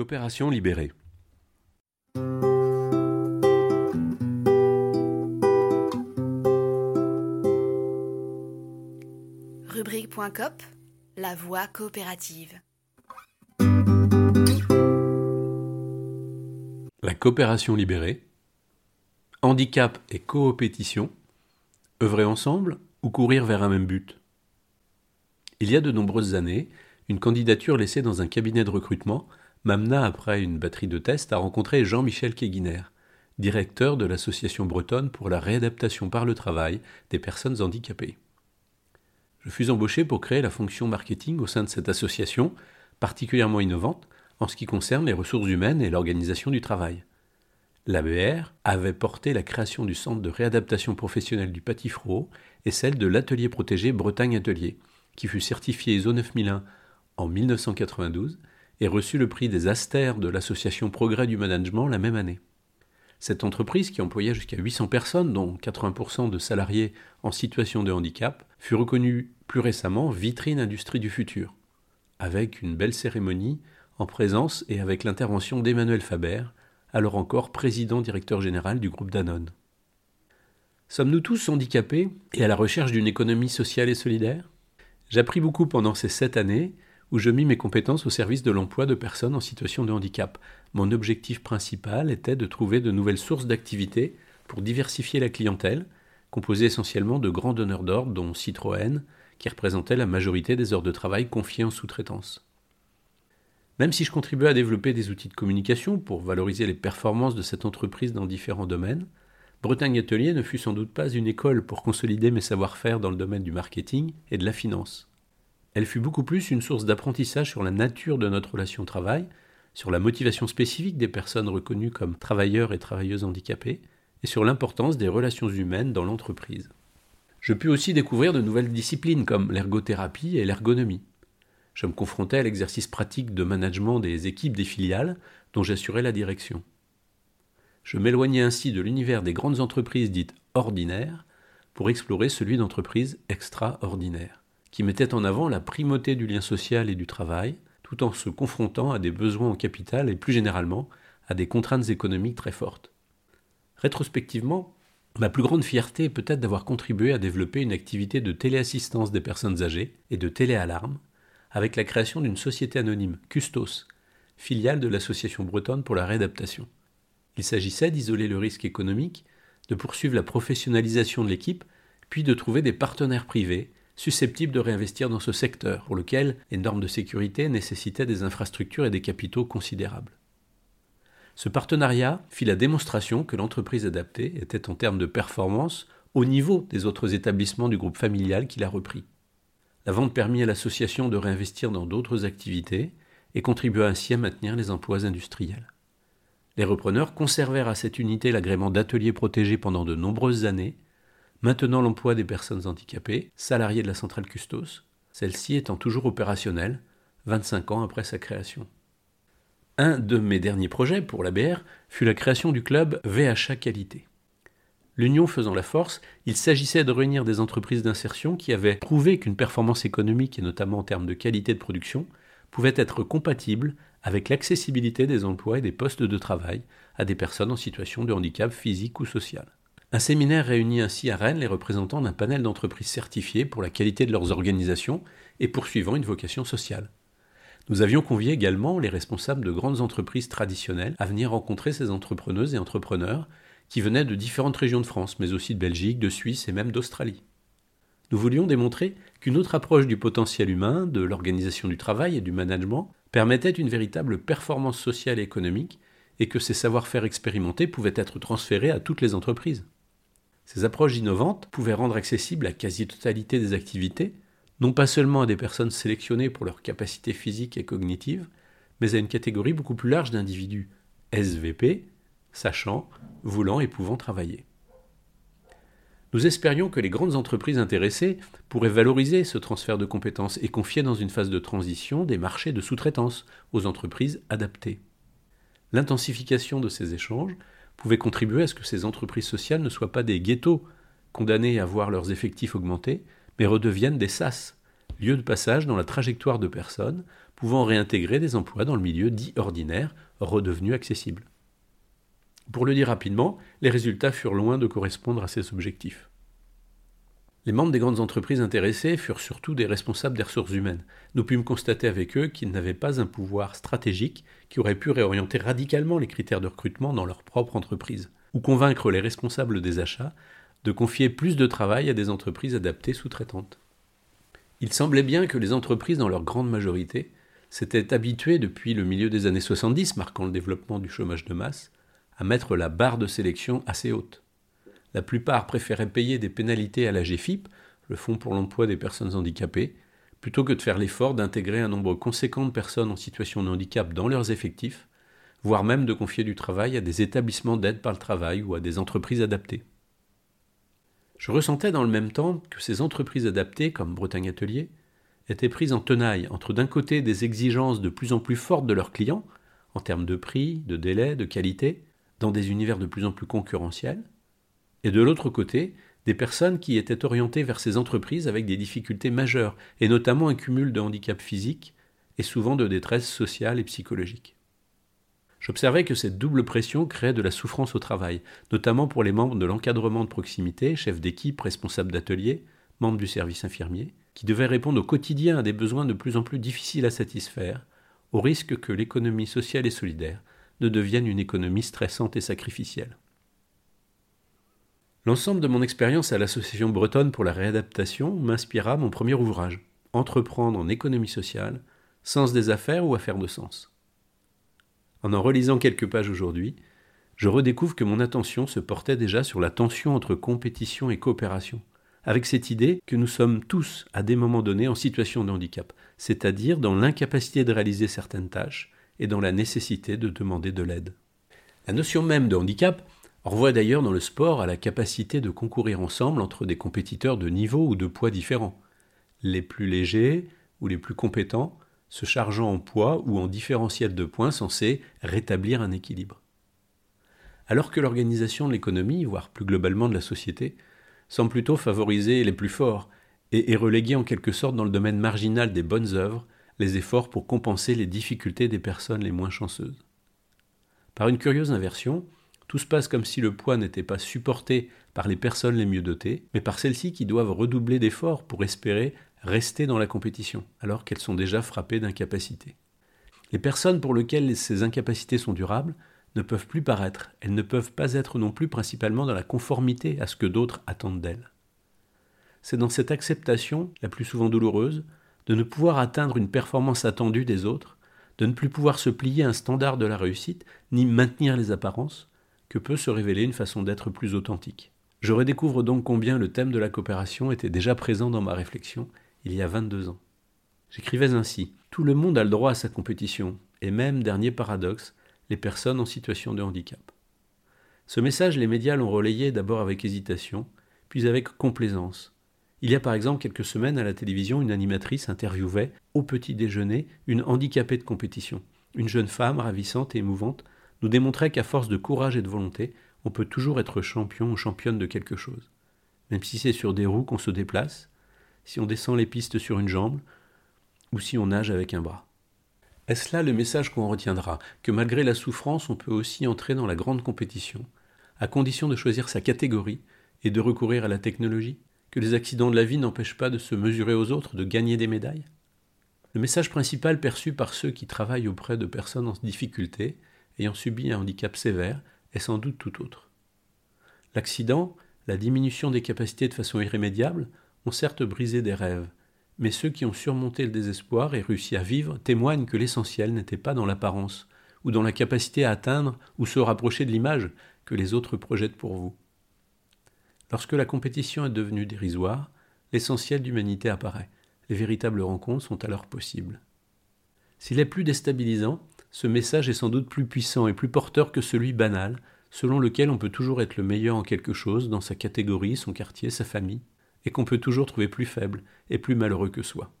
Coopération libérée. Rubrique.cop, la voie coopérative. La coopération libérée. Handicap et coopétition. œuvrer ensemble ou courir vers un même but Il y a de nombreuses années, une candidature laissée dans un cabinet de recrutement m'amena, après une batterie de tests, à rencontrer Jean-Michel Keguiner, directeur de l'Association bretonne pour la réadaptation par le travail des personnes handicapées. Je fus embauché pour créer la fonction marketing au sein de cette association, particulièrement innovante en ce qui concerne les ressources humaines et l'organisation du travail. L'ABR avait porté la création du centre de réadaptation professionnelle du Patifro et celle de l'atelier protégé Bretagne Atelier, qui fut certifié ISO 9001 en 1992 et reçut le prix des Astères de l'association Progrès du Management la même année. Cette entreprise, qui employait jusqu'à 800 personnes, dont 80% de salariés en situation de handicap, fut reconnue plus récemment vitrine industrie du futur, avec une belle cérémonie en présence et avec l'intervention d'Emmanuel Faber, alors encore président-directeur général du groupe Danone. Sommes-nous tous handicapés et à la recherche d'une économie sociale et solidaire? J'appris beaucoup pendant ces sept années où je mis mes compétences au service de l'emploi de personnes en situation de handicap. Mon objectif principal était de trouver de nouvelles sources d'activité pour diversifier la clientèle, composée essentiellement de grands donneurs d'ordre, dont Citroën, qui représentait la majorité des heures de travail confiées en sous-traitance. Même si je contribuais à développer des outils de communication pour valoriser les performances de cette entreprise dans différents domaines, Bretagne Atelier ne fut sans doute pas une école pour consolider mes savoir-faire dans le domaine du marketing et de la finance. Elle fut beaucoup plus une source d'apprentissage sur la nature de notre relation travail, sur la motivation spécifique des personnes reconnues comme travailleurs et travailleuses handicapées, et sur l'importance des relations humaines dans l'entreprise. Je pus aussi découvrir de nouvelles disciplines comme l'ergothérapie et l'ergonomie. Je me confrontais à l'exercice pratique de management des équipes des filiales dont j'assurais la direction. Je m'éloignais ainsi de l'univers des grandes entreprises dites ordinaires pour explorer celui d'entreprises extraordinaires qui mettait en avant la primauté du lien social et du travail, tout en se confrontant à des besoins en capital et plus généralement à des contraintes économiques très fortes. Rétrospectivement, ma plus grande fierté est peut-être d'avoir contribué à développer une activité de téléassistance des personnes âgées et de téléalarme, avec la création d'une société anonyme, Custos, filiale de l'Association bretonne pour la réadaptation. Il s'agissait d'isoler le risque économique, de poursuivre la professionnalisation de l'équipe, puis de trouver des partenaires privés susceptibles de réinvestir dans ce secteur, pour lequel les normes de sécurité nécessitaient des infrastructures et des capitaux considérables. Ce partenariat fit la démonstration que l'entreprise adaptée était en termes de performance au niveau des autres établissements du groupe familial qui l'a repris. La vente permit à l'association de réinvestir dans d'autres activités et contribua ainsi à maintenir les emplois industriels. Les repreneurs conservèrent à cette unité l'agrément d'atelier protégé pendant de nombreuses années maintenant l'emploi des personnes handicapées, salariées de la centrale Custos, celle-ci étant toujours opérationnelle, 25 ans après sa création. Un de mes derniers projets pour la BR fut la création du club VHA Qualité. L'union faisant la force, il s'agissait de réunir des entreprises d'insertion qui avaient prouvé qu'une performance économique, et notamment en termes de qualité de production, pouvait être compatible avec l'accessibilité des emplois et des postes de travail à des personnes en situation de handicap physique ou social. Un séminaire réunit ainsi à Rennes les représentants d'un panel d'entreprises certifiées pour la qualité de leurs organisations et poursuivant une vocation sociale. Nous avions convié également les responsables de grandes entreprises traditionnelles à venir rencontrer ces entrepreneuses et entrepreneurs qui venaient de différentes régions de France, mais aussi de Belgique, de Suisse et même d'Australie. Nous voulions démontrer qu'une autre approche du potentiel humain, de l'organisation du travail et du management permettait une véritable performance sociale et économique et que ces savoir-faire expérimentés pouvaient être transférés à toutes les entreprises. Ces approches innovantes pouvaient rendre accessible la quasi-totalité des activités, non pas seulement à des personnes sélectionnées pour leurs capacités physiques et cognitives, mais à une catégorie beaucoup plus large d'individus, SVP, sachant, voulant et pouvant travailler. Nous espérions que les grandes entreprises intéressées pourraient valoriser ce transfert de compétences et confier dans une phase de transition des marchés de sous-traitance aux entreprises adaptées. L'intensification de ces échanges pouvait contribuer à ce que ces entreprises sociales ne soient pas des ghettos condamnés à voir leurs effectifs augmenter, mais redeviennent des SAS, lieux de passage dans la trajectoire de personnes pouvant réintégrer des emplois dans le milieu dit ordinaire, redevenu accessible. Pour le dire rapidement, les résultats furent loin de correspondre à ces objectifs. Les membres des grandes entreprises intéressées furent surtout des responsables des ressources humaines. Nous pûmes constater avec eux qu'ils n'avaient pas un pouvoir stratégique qui aurait pu réorienter radicalement les critères de recrutement dans leur propre entreprise, ou convaincre les responsables des achats de confier plus de travail à des entreprises adaptées sous-traitantes. Il semblait bien que les entreprises, dans leur grande majorité, s'étaient habituées depuis le milieu des années 70, marquant le développement du chômage de masse, à mettre la barre de sélection assez haute. La plupart préféraient payer des pénalités à la GFIP, le Fonds pour l'emploi des personnes handicapées, plutôt que de faire l'effort d'intégrer un nombre conséquent de personnes en situation de handicap dans leurs effectifs, voire même de confier du travail à des établissements d'aide par le travail ou à des entreprises adaptées. Je ressentais dans le même temps que ces entreprises adaptées, comme Bretagne Atelier, étaient prises en tenaille entre d'un côté des exigences de plus en plus fortes de leurs clients, en termes de prix, de délai, de qualité, dans des univers de plus en plus concurrentiels, et de l'autre côté, des personnes qui étaient orientées vers ces entreprises avec des difficultés majeures, et notamment un cumul de handicap physique et souvent de détresse sociale et psychologique. J'observais que cette double pression créait de la souffrance au travail, notamment pour les membres de l'encadrement de proximité, chefs d'équipe, responsables d'atelier, membres du service infirmier, qui devaient répondre au quotidien à des besoins de plus en plus difficiles à satisfaire, au risque que l'économie sociale et solidaire ne devienne une économie stressante et sacrificielle. L'ensemble de mon expérience à l'Association bretonne pour la réadaptation m'inspira mon premier ouvrage, Entreprendre en économie sociale, sens des affaires ou affaires de sens. En en relisant quelques pages aujourd'hui, je redécouvre que mon attention se portait déjà sur la tension entre compétition et coopération, avec cette idée que nous sommes tous, à des moments donnés, en situation de handicap, c'est-à-dire dans l'incapacité de réaliser certaines tâches et dans la nécessité de demander de l'aide. La notion même de handicap on revoit d'ailleurs dans le sport à la capacité de concourir ensemble entre des compétiteurs de niveau ou de poids différents, les plus légers ou les plus compétents se chargeant en poids ou en différentiel de points censés rétablir un équilibre. Alors que l'organisation de l'économie, voire plus globalement de la société, semble plutôt favoriser les plus forts et, reléguer en quelque sorte dans le domaine marginal des bonnes œuvres les efforts pour compenser les difficultés des personnes les moins chanceuses. Par une curieuse inversion, tout se passe comme si le poids n'était pas supporté par les personnes les mieux dotées, mais par celles-ci qui doivent redoubler d'efforts pour espérer rester dans la compétition, alors qu'elles sont déjà frappées d'incapacité. Les personnes pour lesquelles ces incapacités sont durables ne peuvent plus paraître, elles ne peuvent pas être non plus principalement dans la conformité à ce que d'autres attendent d'elles. C'est dans cette acceptation, la plus souvent douloureuse, de ne pouvoir atteindre une performance attendue des autres, de ne plus pouvoir se plier à un standard de la réussite, ni maintenir les apparences, que peut se révéler une façon d'être plus authentique. Je redécouvre donc combien le thème de la coopération était déjà présent dans ma réflexion il y a 22 ans. J'écrivais ainsi Tout le monde a le droit à sa compétition, et même, dernier paradoxe, les personnes en situation de handicap. Ce message, les médias l'ont relayé d'abord avec hésitation, puis avec complaisance. Il y a par exemple quelques semaines à la télévision, une animatrice interviewait au petit déjeuner une handicapée de compétition, une jeune femme ravissante et émouvante nous démontrait qu'à force de courage et de volonté, on peut toujours être champion ou championne de quelque chose. Même si c'est sur des roues qu'on se déplace, si on descend les pistes sur une jambe, ou si on nage avec un bras. Est-ce là le message qu'on retiendra? Que malgré la souffrance, on peut aussi entrer dans la grande compétition, à condition de choisir sa catégorie et de recourir à la technologie? Que les accidents de la vie n'empêchent pas de se mesurer aux autres, de gagner des médailles? Le message principal perçu par ceux qui travaillent auprès de personnes en difficulté ayant subi un handicap sévère est sans doute tout autre. L'accident, la diminution des capacités de façon irrémédiable, ont certes brisé des rêves, mais ceux qui ont surmonté le désespoir et réussi à vivre témoignent que l'essentiel n'était pas dans l'apparence, ou dans la capacité à atteindre ou se rapprocher de l'image que les autres projettent pour vous. Lorsque la compétition est devenue dérisoire, l'essentiel d'humanité apparaît. Les véritables rencontres sont alors possibles. S'il est plus déstabilisant, ce message est sans doute plus puissant et plus porteur que celui banal, selon lequel on peut toujours être le meilleur en quelque chose, dans sa catégorie, son quartier, sa famille, et qu'on peut toujours trouver plus faible et plus malheureux que soi.